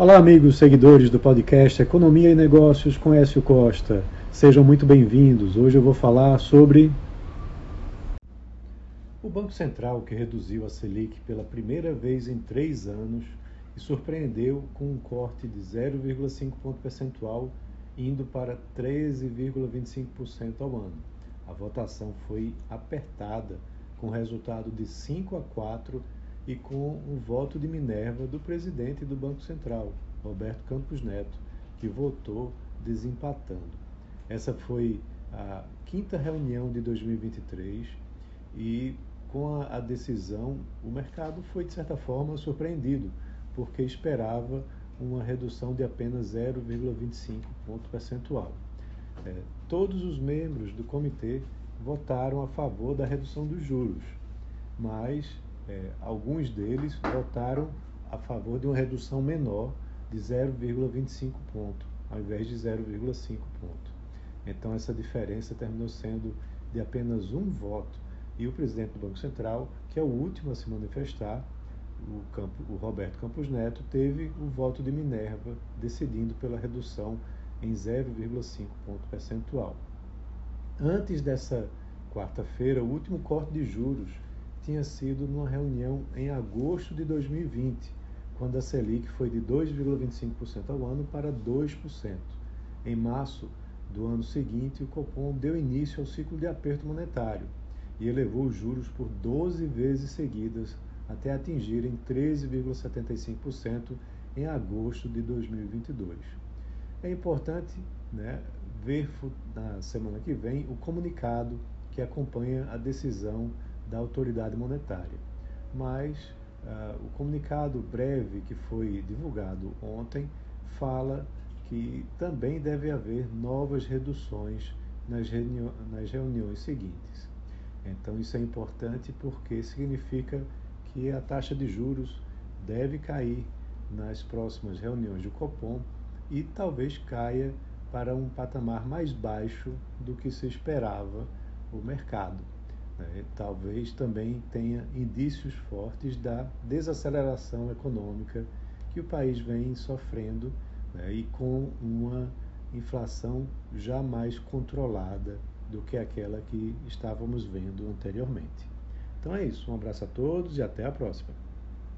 Olá, amigos seguidores do podcast Economia e Negócios com Écio Costa. Sejam muito bem-vindos. Hoje eu vou falar sobre o Banco Central que reduziu a Selic pela primeira vez em três anos e surpreendeu com um corte de 0,5 ponto percentual, indo para 13,25% ao ano. A votação foi apertada, com resultado de 5 a 4 e com o voto de Minerva do presidente do Banco Central, Roberto Campos Neto, que votou desempatando. Essa foi a quinta reunião de 2023 e com a, decisão o mercado foi de certa forma surpreendido, porque esperava uma redução de apenas 0,25 ponto percentual. É, todos os membros do comitê votaram a favor da redução dos juros, mas é, alguns deles votaram a favor de uma redução menor de 0,25 ponto, ao invés de 0,5 ponto. Então essa diferença terminou sendo de apenas um voto. E o presidente do Banco Central, que é o último a se manifestar, o, Campo, o Roberto Campos Neto, teve o voto de Minerva, decidindo pela redução em 0,5 ponto percentual. Antes dessa quarta-feira, o último corte de juros tinha sido numa reunião em agosto de 2020, quando a Selic foi de 2,25% ao ano para 2%. Em março do ano seguinte, o Copom deu início ao ciclo de aperto monetário e elevou os juros por 12 vezes seguidas até atingirem 13,75% em agosto de 2022. É importante né, ver na semana que vem o comunicado que acompanha a decisão da autoridade monetária. Mas uh, o comunicado breve que foi divulgado ontem fala que também deve haver novas reduções nas, nas reuniões seguintes. Então, isso é importante porque significa que a taxa de juros deve cair nas próximas reuniões do Copom e talvez caia para um patamar mais baixo do que se esperava o mercado. Né? Talvez também tenha indícios fortes da desaceleração econômica que o país vem sofrendo né? e com uma inflação já mais controlada do que aquela que estávamos vendo anteriormente. Então é isso, um abraço a todos e até a próxima.